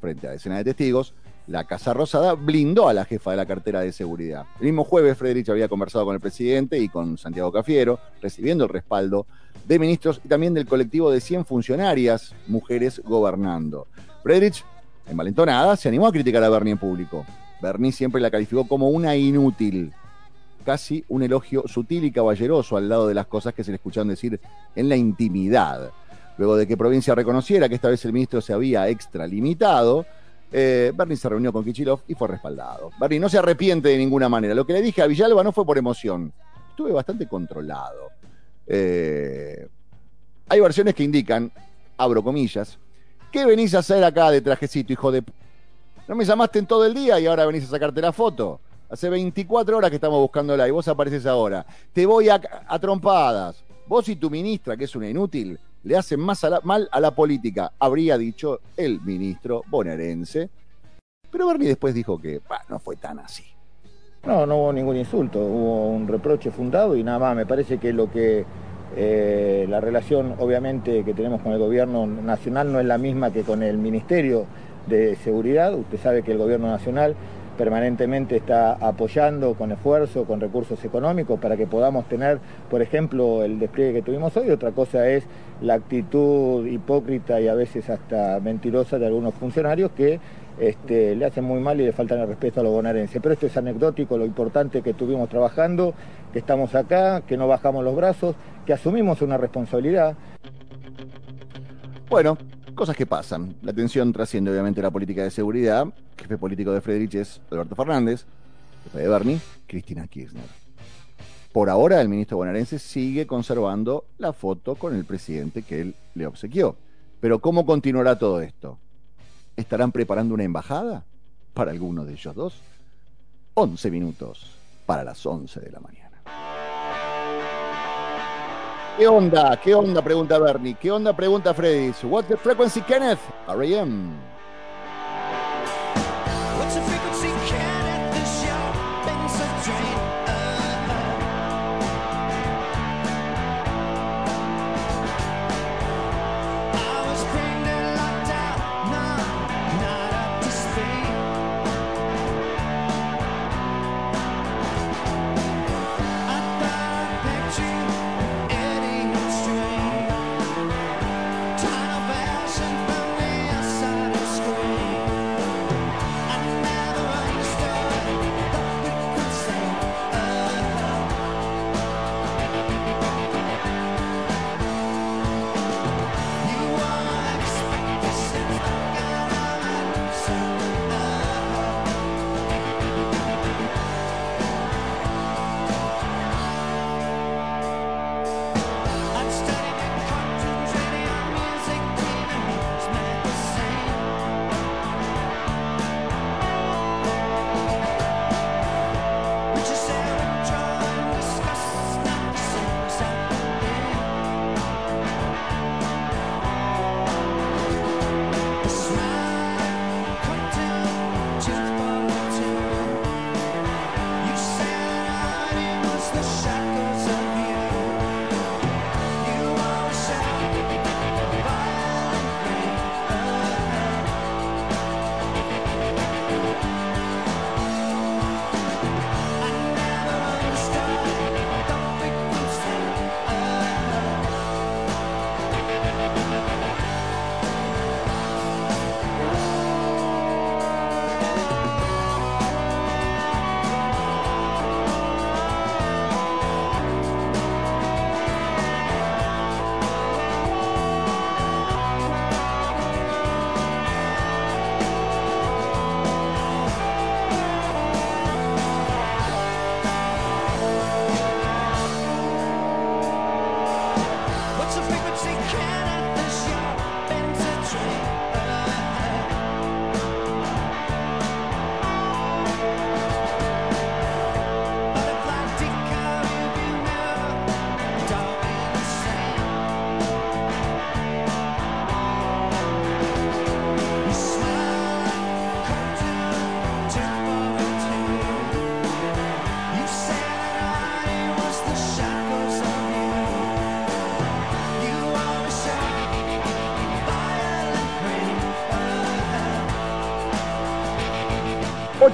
frente a decenas de testigos, la Casa Rosada blindó a la jefa de la cartera de seguridad. El mismo jueves, Friedrich había conversado con el presidente y con Santiago Cafiero, recibiendo el respaldo de ministros y también del colectivo de 100 funcionarias, mujeres gobernando. Friedrich, envalentonada, se animó a criticar a Bernie en público. Bernie siempre la calificó como una inútil, casi un elogio sutil y caballeroso al lado de las cosas que se le escucharon decir en la intimidad. Luego de que provincia reconociera que esta vez el ministro se había extralimitado, eh, Bernie se reunió con Kichilov y fue respaldado. Bernie no se arrepiente de ninguna manera. Lo que le dije a Villalba no fue por emoción. Estuve bastante controlado. Eh, hay versiones que indican, abro comillas, ¿qué venís a hacer acá de trajecito, hijo de... No me llamaste en todo el día y ahora venís a sacarte la foto. Hace 24 horas que estamos buscándola y vos apareces ahora. Te voy a, a trompadas. Vos y tu ministra, que es una inútil, le hacen más mal a la política, habría dicho el ministro bonaerense. Pero Bernie después dijo que no fue tan así. No, no hubo ningún insulto, hubo un reproche fundado y nada más. Me parece que lo que eh, la relación, obviamente, que tenemos con el gobierno nacional no es la misma que con el Ministerio de Seguridad. Usted sabe que el gobierno nacional permanentemente está apoyando con esfuerzo, con recursos económicos para que podamos tener, por ejemplo, el despliegue que tuvimos hoy. Otra cosa es la actitud hipócrita y a veces hasta mentirosa de algunos funcionarios que este, le hacen muy mal y le faltan el respeto a los bonaerenses. Pero esto es anecdótico, lo importante que estuvimos trabajando, que estamos acá, que no bajamos los brazos, que asumimos una responsabilidad. Bueno, cosas que pasan. La tensión trasciende obviamente la política de seguridad. Jefe político de Friedrich es Alberto Fernández. Jefe de Bernie, Cristina Kirchner. Por ahora, el ministro bonaerense sigue conservando la foto con el presidente que él le obsequió. Pero ¿cómo continuará todo esto? ¿Estarán preparando una embajada para alguno de ellos dos? 11 minutos para las 11 de la mañana. ¿Qué onda? ¿Qué onda? Pregunta Bernie. ¿Qué onda? Pregunta Freddy. What's the frequency, Kenneth? R.A.M.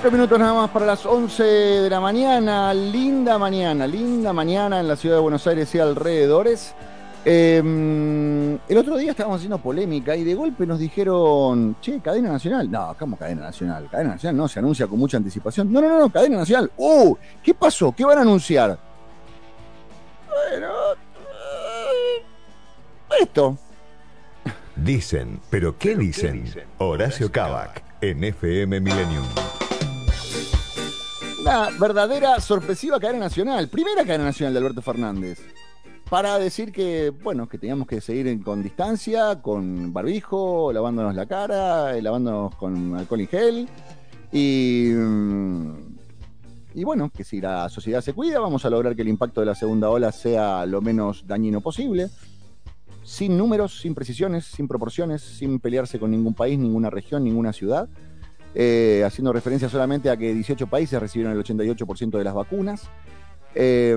Ocho minutos nada más para las 11 de la mañana. Linda mañana, linda mañana en la ciudad de Buenos Aires y alrededores. Eh, el otro día estábamos haciendo polémica y de golpe nos dijeron, che, cadena nacional. No, ¿cómo cadena nacional? Cadena nacional no, se anuncia con mucha anticipación. No, no, no, no cadena nacional. ¡Uh! ¿Qué pasó? ¿Qué van a anunciar? Bueno, eh, esto. Dicen, pero ¿qué dicen? Horacio Cavac en FM Millennium. Una verdadera sorpresiva cadena nacional. Primera cadena nacional de Alberto Fernández. Para decir que, bueno, que teníamos que seguir con distancia, con barbijo, lavándonos la cara, eh, lavándonos con alcohol y gel. Y, mm, y bueno, que si la sociedad se cuida, vamos a lograr que el impacto de la segunda ola sea lo menos dañino posible. Sin números, sin precisiones, sin proporciones, sin pelearse con ningún país, ninguna región, ninguna ciudad eh, haciendo referencia solamente a que 18 países recibieron el 88% de las vacunas. Eh,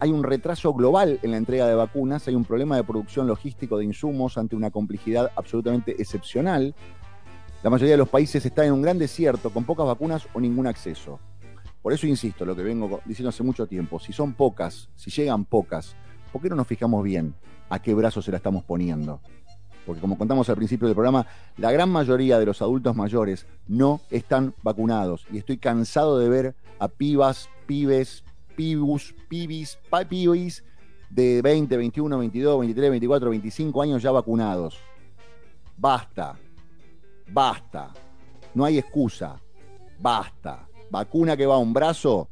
hay un retraso global en la entrega de vacunas, hay un problema de producción logístico de insumos ante una complejidad absolutamente excepcional. La mayoría de los países están en un gran desierto con pocas vacunas o ningún acceso. Por eso insisto, lo que vengo diciendo hace mucho tiempo, si son pocas, si llegan pocas, ¿por qué no nos fijamos bien a qué brazo se la estamos poniendo? Porque como contamos al principio del programa, la gran mayoría de los adultos mayores no están vacunados. Y estoy cansado de ver a pibas, pibes, pibus, pibis, pibis de 20, 21, 22, 23, 24, 25 años ya vacunados. Basta. Basta. No hay excusa. Basta. Vacuna que va a un brazo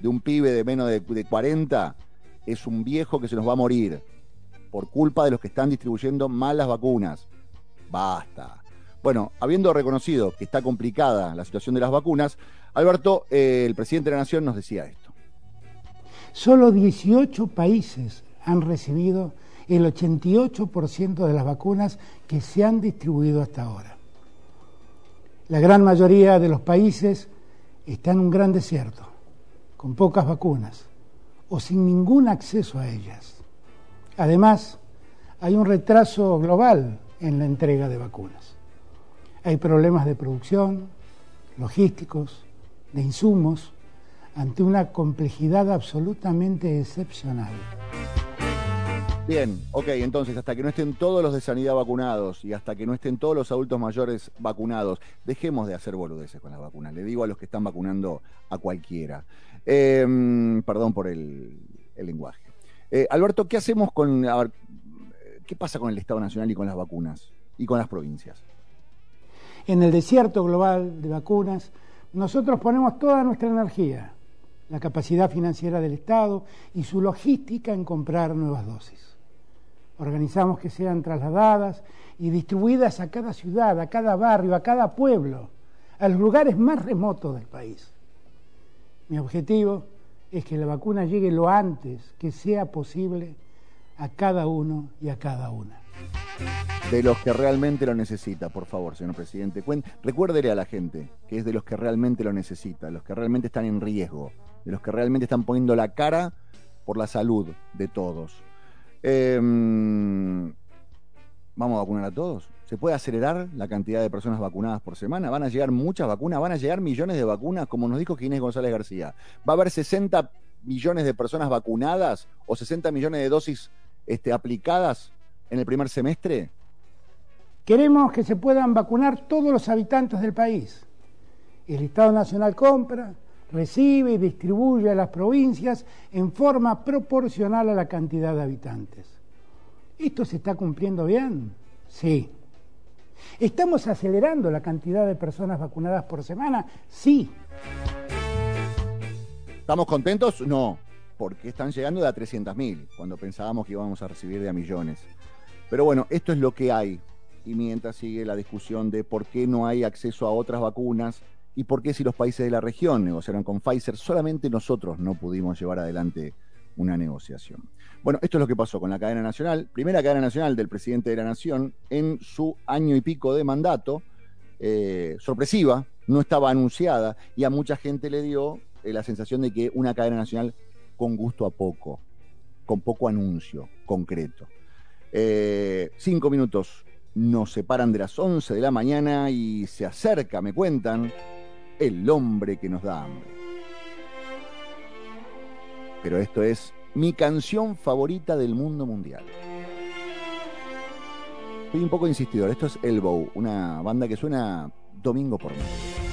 de un pibe de menos de, de 40 es un viejo que se nos va a morir por culpa de los que están distribuyendo malas vacunas. Basta. Bueno, habiendo reconocido que está complicada la situación de las vacunas, Alberto, eh, el presidente de la Nación, nos decía esto. Solo 18 países han recibido el 88% de las vacunas que se han distribuido hasta ahora. La gran mayoría de los países está en un gran desierto, con pocas vacunas o sin ningún acceso a ellas. Además, hay un retraso global en la entrega de vacunas. Hay problemas de producción, logísticos, de insumos, ante una complejidad absolutamente excepcional. Bien, ok, entonces hasta que no estén todos los de sanidad vacunados y hasta que no estén todos los adultos mayores vacunados, dejemos de hacer boludeces con las vacunas. Le digo a los que están vacunando a cualquiera. Eh, perdón por el lenguaje. Eh, Alberto, ¿qué hacemos con... a ver, ¿Qué pasa con el Estado Nacional y con las vacunas? Y con las provincias. En el desierto global de vacunas, nosotros ponemos toda nuestra energía, la capacidad financiera del Estado y su logística en comprar nuevas dosis. Organizamos que sean trasladadas y distribuidas a cada ciudad, a cada barrio, a cada pueblo, a los lugares más remotos del país. Mi objetivo es que la vacuna llegue lo antes que sea posible a cada uno y a cada una. De los que realmente lo necesita, por favor, señor presidente. Recuérdele a la gente que es de los que realmente lo necesita, los que realmente están en riesgo, de los que realmente están poniendo la cara por la salud de todos. Em, ¿Vamos a vacunar a todos? ¿Se puede acelerar la cantidad de personas vacunadas por semana? ¿Van a llegar muchas vacunas? ¿Van a llegar millones de vacunas? Como nos dijo Ginés González García. ¿Va a haber 60 millones de personas vacunadas o 60 millones de dosis este, aplicadas en el primer semestre? Queremos que se puedan vacunar todos los habitantes del país. El Estado Nacional compra, recibe y distribuye a las provincias en forma proporcional a la cantidad de habitantes. ¿Esto se está cumpliendo bien? Sí. ¿Estamos acelerando la cantidad de personas vacunadas por semana? Sí. ¿Estamos contentos? No, porque están llegando de a 300.000, cuando pensábamos que íbamos a recibir de a millones. Pero bueno, esto es lo que hay. Y mientras sigue la discusión de por qué no hay acceso a otras vacunas y por qué si los países de la región negociaron con Pfizer, solamente nosotros no pudimos llevar adelante una negociación. Bueno, esto es lo que pasó con la cadena nacional, primera cadena nacional del presidente de la Nación en su año y pico de mandato, eh, sorpresiva, no estaba anunciada y a mucha gente le dio eh, la sensación de que una cadena nacional con gusto a poco, con poco anuncio concreto. Eh, cinco minutos nos separan de las 11 de la mañana y se acerca, me cuentan, el hombre que nos da hambre. Pero esto es mi canción favorita del mundo mundial. Soy un poco insistidor. Esto es Elbow, una banda que suena domingo por noche.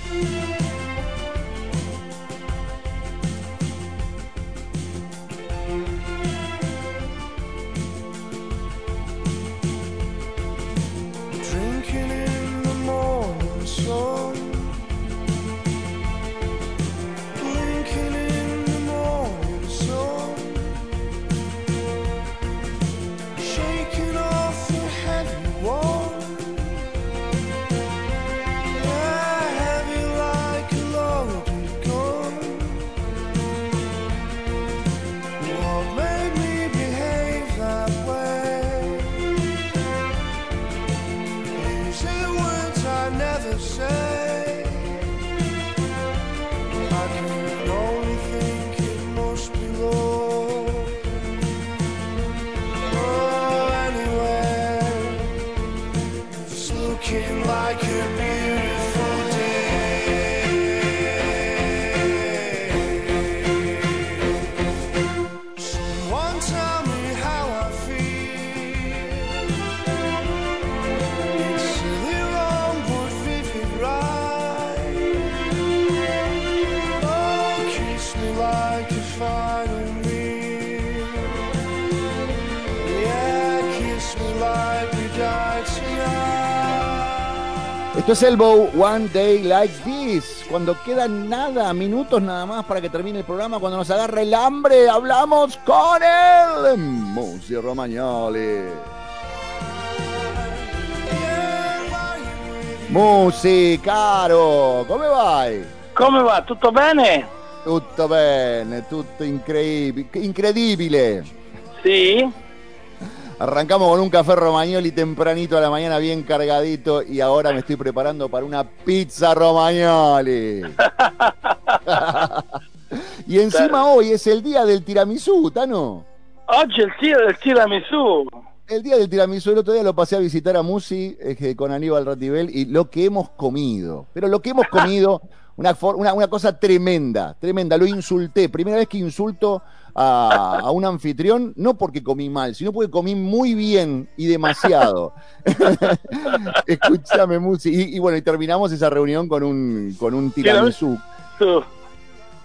Es Elbow, One Day Like This. Cuando quedan nada, minutos nada más para que termine el programa, cuando nos agarre el hambre, hablamos con él, Musi Romagnoli. Musi, caro, come vai? Come va? Tutto bene? Tutto bene, tutto increíble, incredibile. Sí. Arrancamos con un café romagnoli tempranito a la mañana, bien cargadito, y ahora me estoy preparando para una pizza romagnoli. y encima hoy es el día del tiramisú, Tano. Oggi è il tiro del tiramisù. El día del tiramisú, el otro día lo pasé a visitar a Musi eh, con Aníbal Ratibel y lo que hemos comido. Pero lo que hemos comido, una, una, una cosa tremenda, tremenda. Lo insulté. Primera vez que insulto a, a un anfitrión, no porque comí mal, sino porque comí muy bien y demasiado. Escúchame, Musi. Y, y bueno, y terminamos esa reunión con un, con un tiramisú.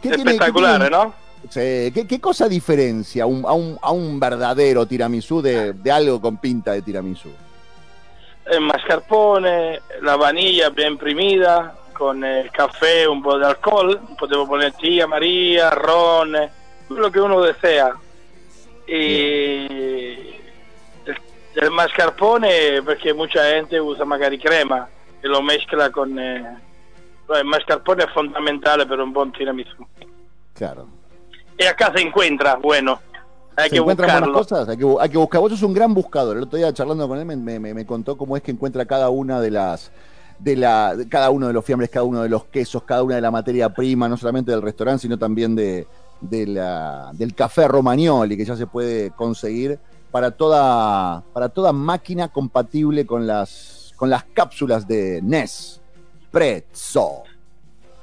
¿Qué tiene- Espectacolare, qué tiene- no? Sí, ¿qué, qué cosa diferencia a un, a un, a un verdadero tiramisú de, de algo con pinta de tiramisú? Il mascarpone, la vaniglia ben imprimida, con il caffè, un po' di alcol, potevo poner tía, María, ron, quello che uno desea. E il mascarpone perché mucha gente usa magari crema e lo mescla con... eh, il mascarpone è fondamentale per un buon tiramisù. Claro. E acá se encuentra, bueno, hay ¿Se que encuentran buenas cosas? Hay que, hay que buscar. Vos sos un gran buscador. El otro día charlando con él me, me- me- me contó cómo es que encuentra cada una de las de la de cada uno de los fiambres, cada uno de los quesos, cada una de la materia prima, no solamente del restaurante, sino también de, de la, del café Romagnoli, que ya se puede conseguir para toda para toda máquina compatible con las con las cápsulas de NES. Prezzo.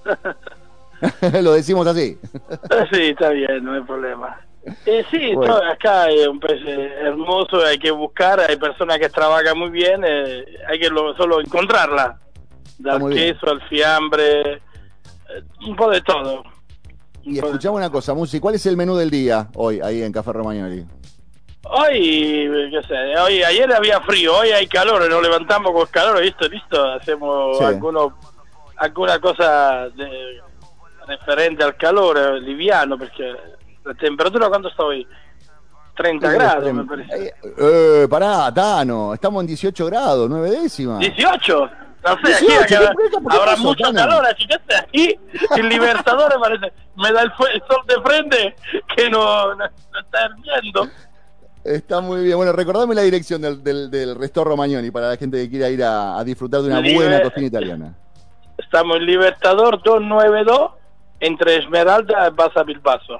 Lo decimos así. Sí, está bien, no hay problema. Eh, sí, Bueno. to- acá es un eh, hermoso, hay que buscar, hay personas que trabajan muy bien, eh, hay que lo- solo encontrarla. Bien. queso al fiambre, eh, un po' de todo. Y escuchamos una cosa, Musi, ¿cuál es el menú del día hoy ahí en Café Romagnoli? Hoy, eh, qué sé, hoy, ayer había frío, hoy hay calor, nos levantamos con calor, listo, listo, hacemos Sí. alguno, alguna cosa de- referente al calor, eh, liviano, perché la temperatura quanto sta hoy? 30 gradi, me parece. Eh, pará, Tano, estamos en 18 grados, 9 décimas. 18? No sé, 18, aquí, ¿qué- acá qué- qué habrá pasó, mucho calor, así que este aquí, el Libertadores parece, me da el, sol de frente que no, no, no está hirviendo. Está muy bien. Bueno, recordame la dirección del, del, del Resto Romagnoli para la gente que quiera ir a, a disfrutar de una buena cocina italiana. Estamos en Libertador 292, entre Esmeralda y Basa Bilbaso.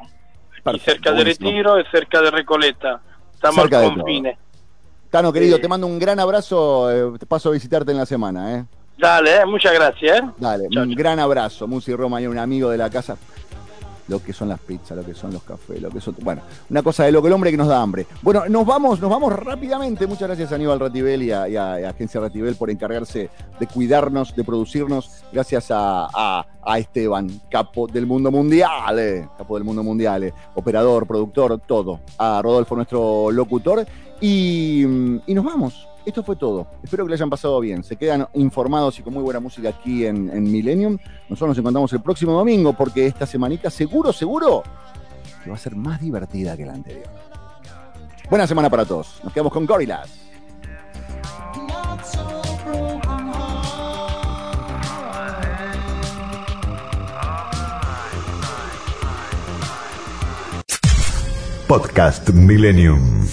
Aquí cerca de buenísimo. Retiro y cerca de Recoleta. Estamos Cerca al de confine. Tano, querido, Sí. te mando un gran abrazo. eh, te paso a visitarte en la semana, ¿eh? Dale, eh, muchas gracias. ¿eh? Dale, un gran abrazo. Musi Roma, y un amigo de la casa. Lo que son las pizzas, lo que son los cafés, lo que son. Bueno, una cosa de lo que el hombre que nos da hambre. Bueno, nos vamos, nos vamos rápidamente. Muchas gracias a Aníbal Ratibel y a, y Agencia Ratibel por encargarse de cuidarnos, de producirnos. Gracias a, a- Esteban, capo del mundo mundial, eh, capo del mundo mundial, eh, operador, productor, todo. A Rodolfo, nuestro locutor. Y, y nos vamos. Esto fue todo. Espero que le hayan pasado bien. Se quedan informados y con muy buena música aquí en, en Millennium. Nosotros nos encontramos el próximo domingo porque esta semanita seguro, seguro que va a ser más divertida que la anterior. Buena semana para todos. Nos quedamos con Gorillaz. Podcast Millennium.